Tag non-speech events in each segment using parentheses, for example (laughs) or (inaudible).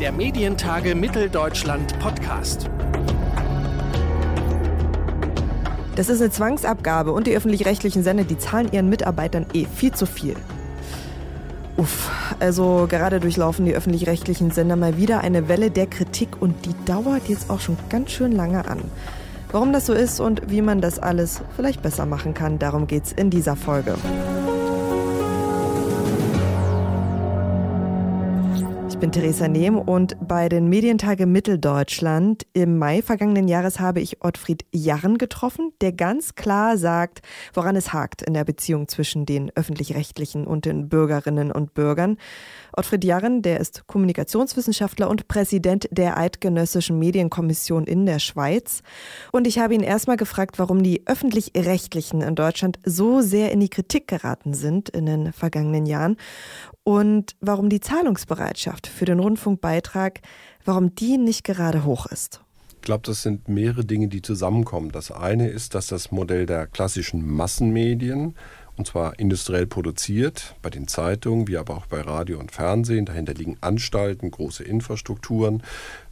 Der Medientage Mitteldeutschland Podcast. Das ist eine Zwangsabgabe und die öffentlich-rechtlichen Sender, die zahlen ihren Mitarbeitern eh viel zu viel. Uff, also gerade durchlaufen die öffentlich-rechtlichen Sender mal wieder eine Welle der Kritik und die dauert jetzt auch schon ganz schön lange an. Warum das so ist und wie man das alles vielleicht besser machen kann, darum geht's in dieser Folge. Bin Theresa Nehm und bei den Medientage Mitteldeutschland im Mai vergangenen Jahres habe ich Ottfried Jarren getroffen, der ganz klar sagt, woran es hakt in der Beziehung zwischen den öffentlich-rechtlichen und den Bürgerinnen und Bürgern. Ottfried Jarren, der ist Kommunikationswissenschaftler und Präsident der Eidgenössischen Medienkommission in der Schweiz. Und ich habe ihn erstmal gefragt, warum die öffentlich-rechtlichen in Deutschland so sehr in die Kritik geraten sind in den vergangenen Jahren und warum die Zahlungsbereitschaft für den Rundfunkbeitrag, warum die nicht gerade hoch ist. Ich glaube, das sind mehrere Dinge, die zusammenkommen. Das eine ist, dass das Modell der klassischen Massenmedien und zwar industriell produziert, bei den Zeitungen, wie aber auch bei Radio und Fernsehen. Dahinter liegen Anstalten, große Infrastrukturen.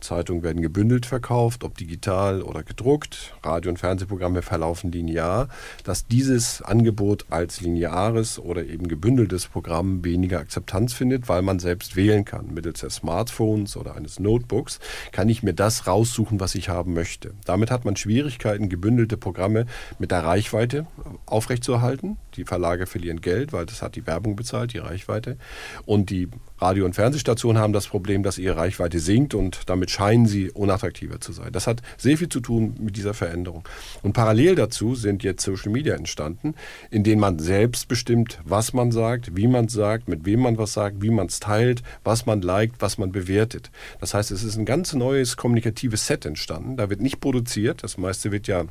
Zeitungen werden gebündelt verkauft, ob digital oder gedruckt. Radio- und Fernsehprogramme verlaufen linear. Dass dieses Angebot als lineares oder eben gebündeltes Programm weniger Akzeptanz findet, weil man selbst wählen kann. Mittels des Smartphones oder eines Notebooks kann ich mir das raussuchen, was ich haben möchte. Damit hat man Schwierigkeiten, gebündelte Programme mit der Reichweite aufrechtzuerhalten. Die Verlage verlieren Geld, weil das hat die Werbung bezahlt, die Reichweite. Und die Radio- und Fernsehstationen haben das Problem, dass ihre Reichweite sinkt und damit scheinen sie unattraktiver zu sein. Das hat sehr viel zu tun mit dieser Veränderung. Und parallel dazu sind jetzt Social Media entstanden, in denen man selbst bestimmt, was man sagt, wie man sagt, mit wem man was sagt, wie man es teilt, was man liked, was man bewertet. Das heißt, es ist ein ganz neues kommunikatives Set entstanden. Da wird nicht produziert, das meiste wird ja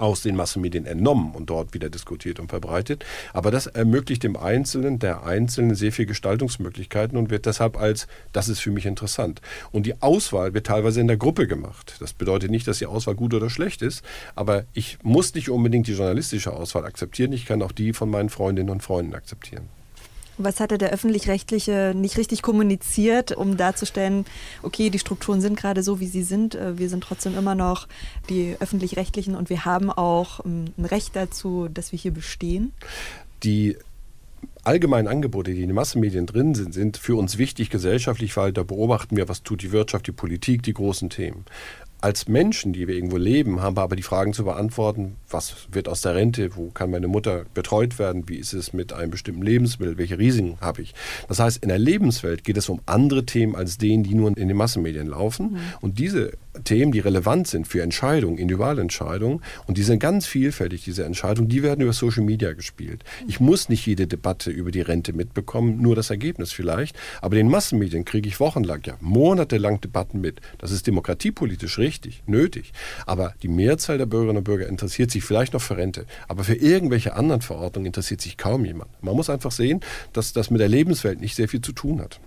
aus den Massenmedien entnommen und dort wieder diskutiert und verbreitet. Aber das ermöglicht dem Einzelnen, der Einzelnen sehr viel Gestaltungsmöglichkeiten und wird deshalb als, das ist für mich interessant. Und die Auswahl wird teilweise in der Gruppe gemacht. Das bedeutet nicht, dass die Auswahl gut oder schlecht ist, aber ich muss nicht unbedingt die journalistische Auswahl akzeptieren. Ich kann auch die von meinen Freundinnen und Freunden akzeptieren. Was hatte der öffentlich-rechtliche nicht richtig kommuniziert, um darzustellen, okay, die Strukturen sind gerade so, wie sie sind. Äh, wir sind trotzdem immer noch die öffentlich-rechtlichen und wir haben auch ähm, ein Recht dazu, dass wir hier bestehen? Die allgemeinen Angebote, die in den Massenmedien drin sind, sind für uns wichtig gesellschaftlich, weil da beobachten wir, was tut die Wirtschaft, die Politik, die großen Themen als Menschen, die wir irgendwo leben, haben wir aber die Fragen zu beantworten, was wird aus der Rente, wo kann meine Mutter betreut werden, wie ist es mit einem bestimmten Lebensmittel, welche Risiken habe ich. Das heißt, in der Lebenswelt geht es um andere Themen als denen, die nur in den Massenmedien laufen. Mhm. Und diese Themen, die relevant sind für Entscheidungen, Individualentscheidungen, und die sind ganz vielfältig, diese Entscheidungen, die werden über Social Media gespielt. Ich muss nicht jede Debatte über die Rente mitbekommen, nur das Ergebnis vielleicht, aber den Massenmedien kriege ich wochenlang, ja monatelang Debatten mit. Das ist demokratiepolitisch richtig, nötig. Aber die Mehrzahl der Bürgerinnen und Bürger interessiert sich vielleicht noch für Rente, aber für irgendwelche anderen Verordnungen interessiert sich kaum jemand. Man muss einfach sehen, dass das mit der Lebenswelt nicht sehr viel zu tun hat.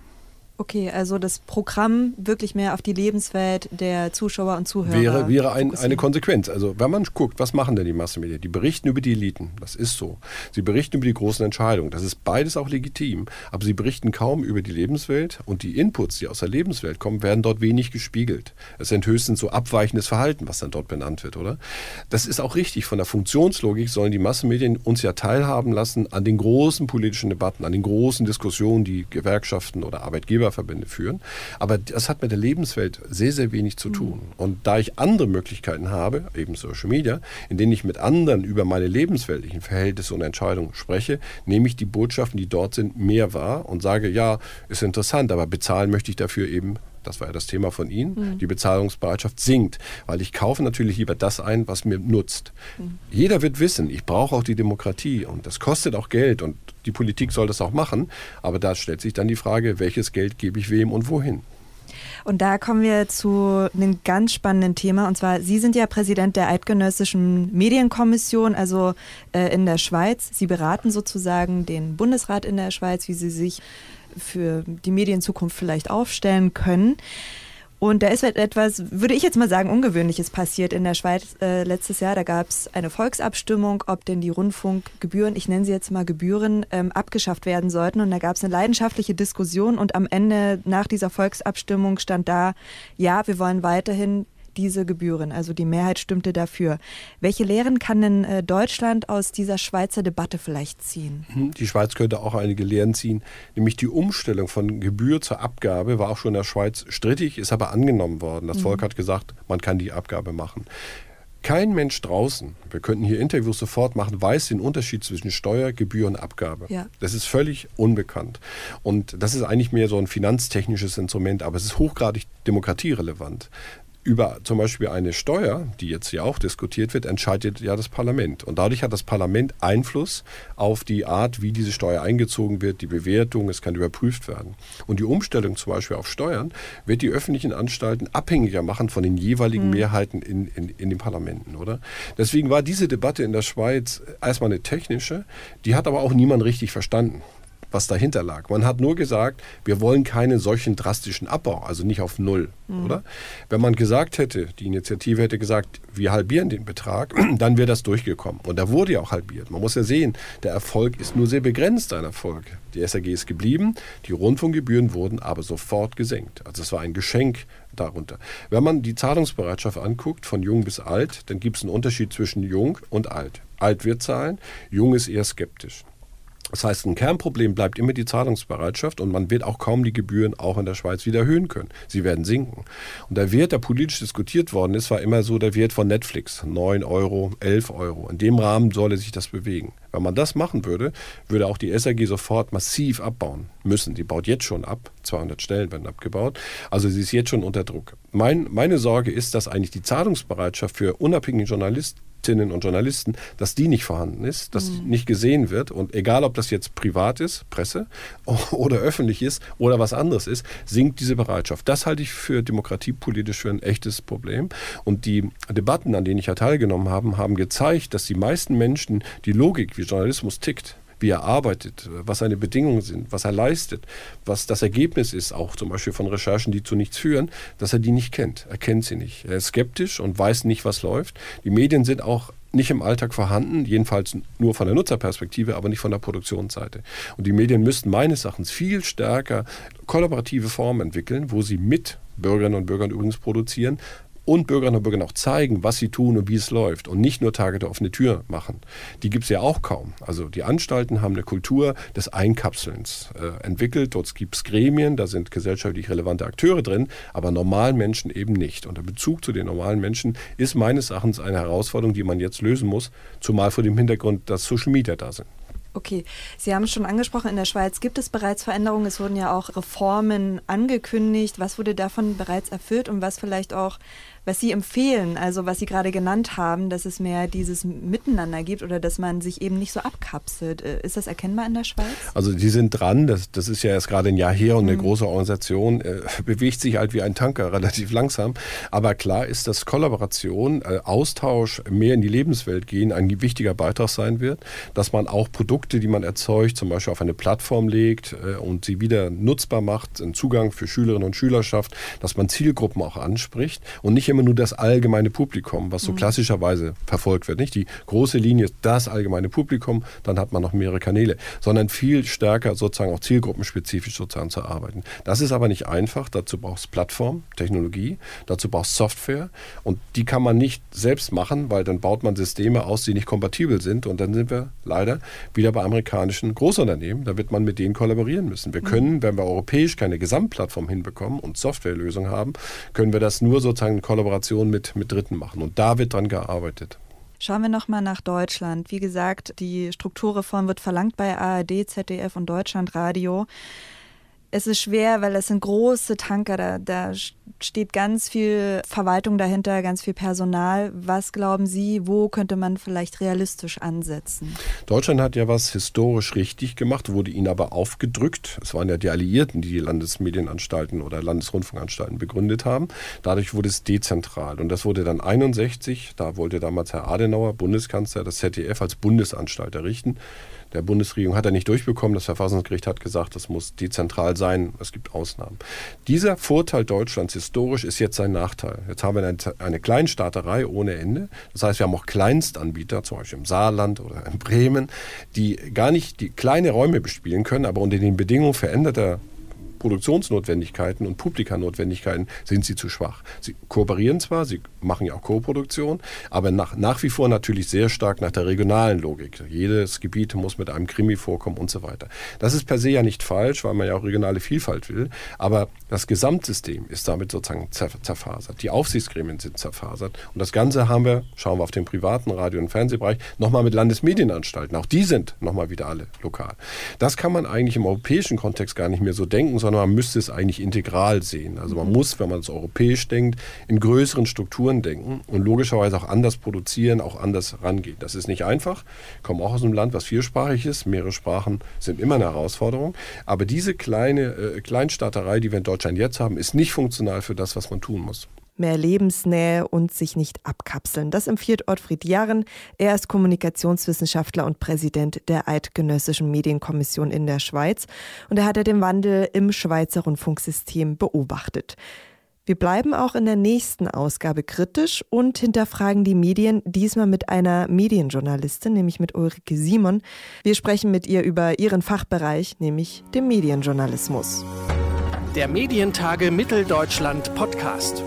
Okay, also das Programm wirklich mehr auf die Lebenswelt der Zuschauer und Zuhörer. Wäre, wäre ein, eine Konsequenz. Also wenn man guckt, was machen denn die Massenmedien? Die berichten über die Eliten, das ist so. Sie berichten über die großen Entscheidungen, das ist beides auch legitim. Aber sie berichten kaum über die Lebenswelt und die Inputs, die aus der Lebenswelt kommen, werden dort wenig gespiegelt. Es sind höchstens so abweichendes Verhalten, was dann dort benannt wird, oder? Das ist auch richtig. Von der Funktionslogik sollen die Massenmedien uns ja teilhaben lassen an den großen politischen Debatten, an den großen Diskussionen, die Gewerkschaften oder Arbeitgeber Arbeitgeberverbände führen. Aber das hat mit der Lebenswelt sehr, sehr wenig zu tun. Mhm. Und da ich andere Möglichkeiten habe, eben Social Media, in denen ich mit anderen über meine lebensweltlichen Verhältnisse und Entscheidungen spreche, nehme ich die Botschaften, die dort sind, mehr wahr und sage, ja, ist interessant, aber bezahlen möchte ich dafür eben das war ja das Thema von Ihnen, mhm. die Bezahlungsbereitschaft sinkt, weil ich kaufe natürlich lieber das ein, was mir nutzt. Mhm. Jeder wird wissen, ich brauche auch die Demokratie und das kostet auch Geld und die Politik soll das auch machen, aber da stellt sich dann die Frage, welches Geld gebe ich wem und wohin. Und da kommen wir zu einem ganz spannenden Thema. Und zwar, Sie sind ja Präsident der Eidgenössischen Medienkommission, also äh, in der Schweiz. Sie beraten sozusagen den Bundesrat in der Schweiz, wie Sie sich für die Medienzukunft vielleicht aufstellen können. Und da ist halt etwas, würde ich jetzt mal sagen, Ungewöhnliches passiert in der Schweiz äh, letztes Jahr. Da gab es eine Volksabstimmung, ob denn die Rundfunkgebühren, ich nenne sie jetzt mal Gebühren, ähm, abgeschafft werden sollten. Und da gab es eine leidenschaftliche Diskussion und am Ende nach dieser Volksabstimmung stand da, ja, wir wollen weiterhin diese Gebühren. Also die Mehrheit stimmte dafür. Welche Lehren kann denn äh, Deutschland aus dieser Schweizer Debatte vielleicht ziehen? Hm, die Schweiz könnte auch einige Lehren ziehen. Nämlich die Umstellung von Gebühr zur Abgabe war auch schon in der Schweiz strittig, ist aber angenommen worden. Das mhm. Volk hat gesagt, man kann die Abgabe machen. Kein Mensch draußen, wir könnten hier Interviews sofort machen, weiß den Unterschied zwischen Steuer, Gebühr und Abgabe. Ja. Das ist völlig unbekannt. Und das ist eigentlich mehr so ein finanztechnisches Instrument, aber es ist hochgradig demokratierelevant über zum Beispiel eine Steuer, die jetzt hier auch diskutiert wird, entscheidet ja das Parlament. Und dadurch hat das Parlament Einfluss auf die Art, wie diese Steuer eingezogen wird, die Bewertung, es kann überprüft werden. Und die Umstellung zum Beispiel auf Steuern wird die öffentlichen Anstalten abhängiger machen von den jeweiligen mhm. Mehrheiten in, in, in den Parlamenten, oder? Deswegen war diese Debatte in der Schweiz erstmal eine technische, die hat aber auch niemand richtig verstanden was dahinter lag. Man hat nur gesagt, wir wollen keinen solchen drastischen Abbau, also nicht auf Null, mhm. oder? Wenn man gesagt hätte, die Initiative hätte gesagt, wir halbieren den Betrag, (clears throat) dann wäre das durchgekommen. Und da wurde ja auch halbiert. Man muss ja sehen, der Erfolg ist nur sehr begrenzt, ein Erfolg. Die SAG ist geblieben, die Rundfunkgebühren wurden aber sofort gesenkt. Also es war ein Geschenk darunter. Wenn man die Zahlungsbereitschaft anguckt, von jung bis alt, dann gibt es einen Unterschied zwischen jung und alt. Alt wird zahlen, jung ist eher skeptisch. Das heißt, ein Kernproblem bleibt immer die Zahlungsbereitschaft und man wird auch kaum die Gebühren auch in der Schweiz wieder erhöhen können. Sie werden sinken. Und der Wert, der politisch diskutiert worden ist, war immer so der Wert von Netflix. 9 Euro, 11 Euro. In dem Rahmen solle sich das bewegen. Wenn man das machen würde, würde auch die SAG sofort massiv abbauen müssen. Die baut jetzt schon ab. 200 Stellen werden abgebaut. Also sie ist jetzt schon unter Druck. Mein, meine Sorge ist, dass eigentlich die Zahlungsbereitschaft für unabhängige Journalisten Journalistinnen und Journalisten, dass die nicht vorhanden ist, dass mhm. nicht gesehen wird. Und egal, ob das jetzt privat ist, Presse, (laughs) oder öffentlich ist oder was anderes ist, sinkt diese Bereitschaft. Das halte ich für demokratiepolitisch für ein echtes Problem. Und die Debatten, an denen ich ja teilgenommen habe, haben gezeigt, dass die meisten Menschen die Logik, wie Journalismus tickt, wie er arbeitet, was seine Bedingungen sind, was er leistet, was das Ergebnis ist, auch zum Beispiel von Recherchen, die zu nichts führen, dass er die nicht kennt. Er kennt sie nicht. Er ist skeptisch und weiß nicht, was läuft. Die Medien sind auch nicht im Alltag vorhanden, jedenfalls nur von der Nutzerperspektive, aber nicht von der Produktionsseite. Und die Medien müssten meines Erachtens viel stärker kollaborative Formen entwickeln, wo sie mit Bürgerinnen und Bürgern übrigens produzieren, und Bürgerinnen und Bürgern auch zeigen, was sie tun und wie es läuft und nicht nur Tage der offene Tür machen. Die gibt es ja auch kaum. Also die Anstalten haben eine Kultur des Einkapselns äh, entwickelt. Dort gibt es Gremien, da sind gesellschaftlich relevante Akteure drin, aber normalen Menschen eben nicht. Und der Bezug zu den normalen Menschen ist meines Erachtens eine Herausforderung, die man jetzt lösen muss, zumal vor dem Hintergrund, dass Social Media da sind. Okay, Sie haben es schon angesprochen, in der Schweiz gibt es bereits Veränderungen. Es wurden ja auch Reformen angekündigt. Was wurde davon bereits erfüllt und was vielleicht auch was Sie empfehlen, also was Sie gerade genannt haben, dass es mehr dieses Miteinander gibt oder dass man sich eben nicht so abkapselt. Äh, ist das erkennbar in der Schweiz? Also die sind dran, das, das ist ja erst gerade ein Jahr her und eine mhm. große Organisation äh, (laughs) bewegt sich halt wie ein Tanker (laughs) relativ langsam. Aber klar ist, dass Kollaboration, äh, Austausch, mehr in die Lebenswelt gehen ein wichtiger Beitrag sein wird, dass man auch Produkte, die man erzeugt, zum Beispiel auf eine Plattform legt äh, und sie wieder nutzbar macht, einen Zugang für Schülerinnen und Schüler schafft, dass man Zielgruppen auch anspricht und nicht immer nur das allgemeine Publikum, was so mhm. klassischerweise verfolgt wird. Nicht die große Linie ist das allgemeine Publikum, dann hat man noch mehrere Kanäle, sondern viel stärker sozusagen auch zielgruppenspezifisch sozusagen zu arbeiten. Das ist aber nicht einfach. Dazu braucht es Plattform, Technologie, dazu braucht es Software und die kann man nicht selbst machen, weil dann baut man Systeme aus, die nicht kompatibel sind und dann sind wir leider wieder bei amerikanischen Großunternehmen. Da wird man mit denen kollaborieren müssen. Wir mhm. können, wenn wir europäisch keine Gesamtplattform hinbekommen und Softwarelösungen haben, können wir das nur sozusagen in Kollaboration mit, mit Dritten machen. Und da wird dran gearbeitet. Schauen wir nochmal nach Deutschland. Wie gesagt, die Strukturreform wird verlangt bei ARD, ZDF und Deutschlandradio es ist schwer, weil es sind große Tanker, da, da steht ganz viel Verwaltung dahinter, ganz viel Personal. Was glauben Sie, wo könnte man vielleicht realistisch ansetzen? Deutschland hat ja was historisch richtig gemacht, wurde ihnen aber aufgedrückt. Es waren ja die Alliierten, die die Landesmedienanstalten oder Landesrundfunkanstalten begründet haben. Dadurch wurde es dezentral. Und das wurde dann 61, da wollte damals Herr Adenauer, Bundeskanzler, das ZDF als Bundesanstalt errichten. der Bundesregierung hat er nicht durchbekommen. Das Verfassungsgericht hat gesagt, das muss dezentral sein. Es gibt Ausnahmen. Dieser Vorteil Deutschlands historisch ist jetzt sein Nachteil. Jetzt haben wir eine, eine Kleinstaaterei ohne Ende. Das heißt, wir haben auch Kleinstanbieter, zum Beispiel im Saarland oder in Bremen, die gar nicht die kleine Räume bespielen können, aber unter den Bedingungen veränderter Produktionsnotwendigkeiten und Publikanotwendigkeiten sind sie zu schwach. Sie kooperieren zwar, sie machen ja auch Co-Produktion, aber nach, nach wie vor natürlich sehr stark nach der regionalen Logik. Jedes Gebiet muss mit einem Krimi vorkommen und so weiter. Das ist per se ja nicht falsch, weil man ja auch regionale Vielfalt will, aber das Gesamtsystem ist damit sozusagen zerfasert. Die Aufsichtsgremien sind zerfasert und das Ganze haben wir, schauen wir auf den privaten Radio- und Fernsehbereich, nochmal mit Landesmedienanstalten. Auch die sind nochmal wieder alle lokal. Das kann man eigentlich im europäischen Kontext gar nicht mehr so denken, sondern man müsste es eigentlich integral sehen. Also man mhm. muss, wenn man es europäisch denkt, in größeren Strukturen denken und logischerweise auch anders produzieren, auch anders rangehen. Das ist nicht einfach. Ich komme auch aus einem Land, was viersprachig ist. Mehrere Sprachen sind immer eine Herausforderung. Aber diese kleine äh, Kleinstaaterei, die wir in Deutschland jetzt haben, ist nicht funktional für das, was man tun muss mehr Lebensnähe und sich nicht abkapseln. Das empfiehlt Ottfried Jarren. Er ist Kommunikationswissenschaftler und Präsident der Eidgenössischen Medienkommission in der Schweiz und er hat den Wandel im Schweizer Rundfunksystem beobachtet. Wir bleiben auch in der nächsten Ausgabe kritisch und hinterfragen die Medien, diesmal mit einer Medienjournalistin, nämlich mit Ulrike Simon. Wir sprechen mit ihr über ihren Fachbereich, nämlich dem Medienjournalismus. Der Medientage Mitteldeutschland Podcast.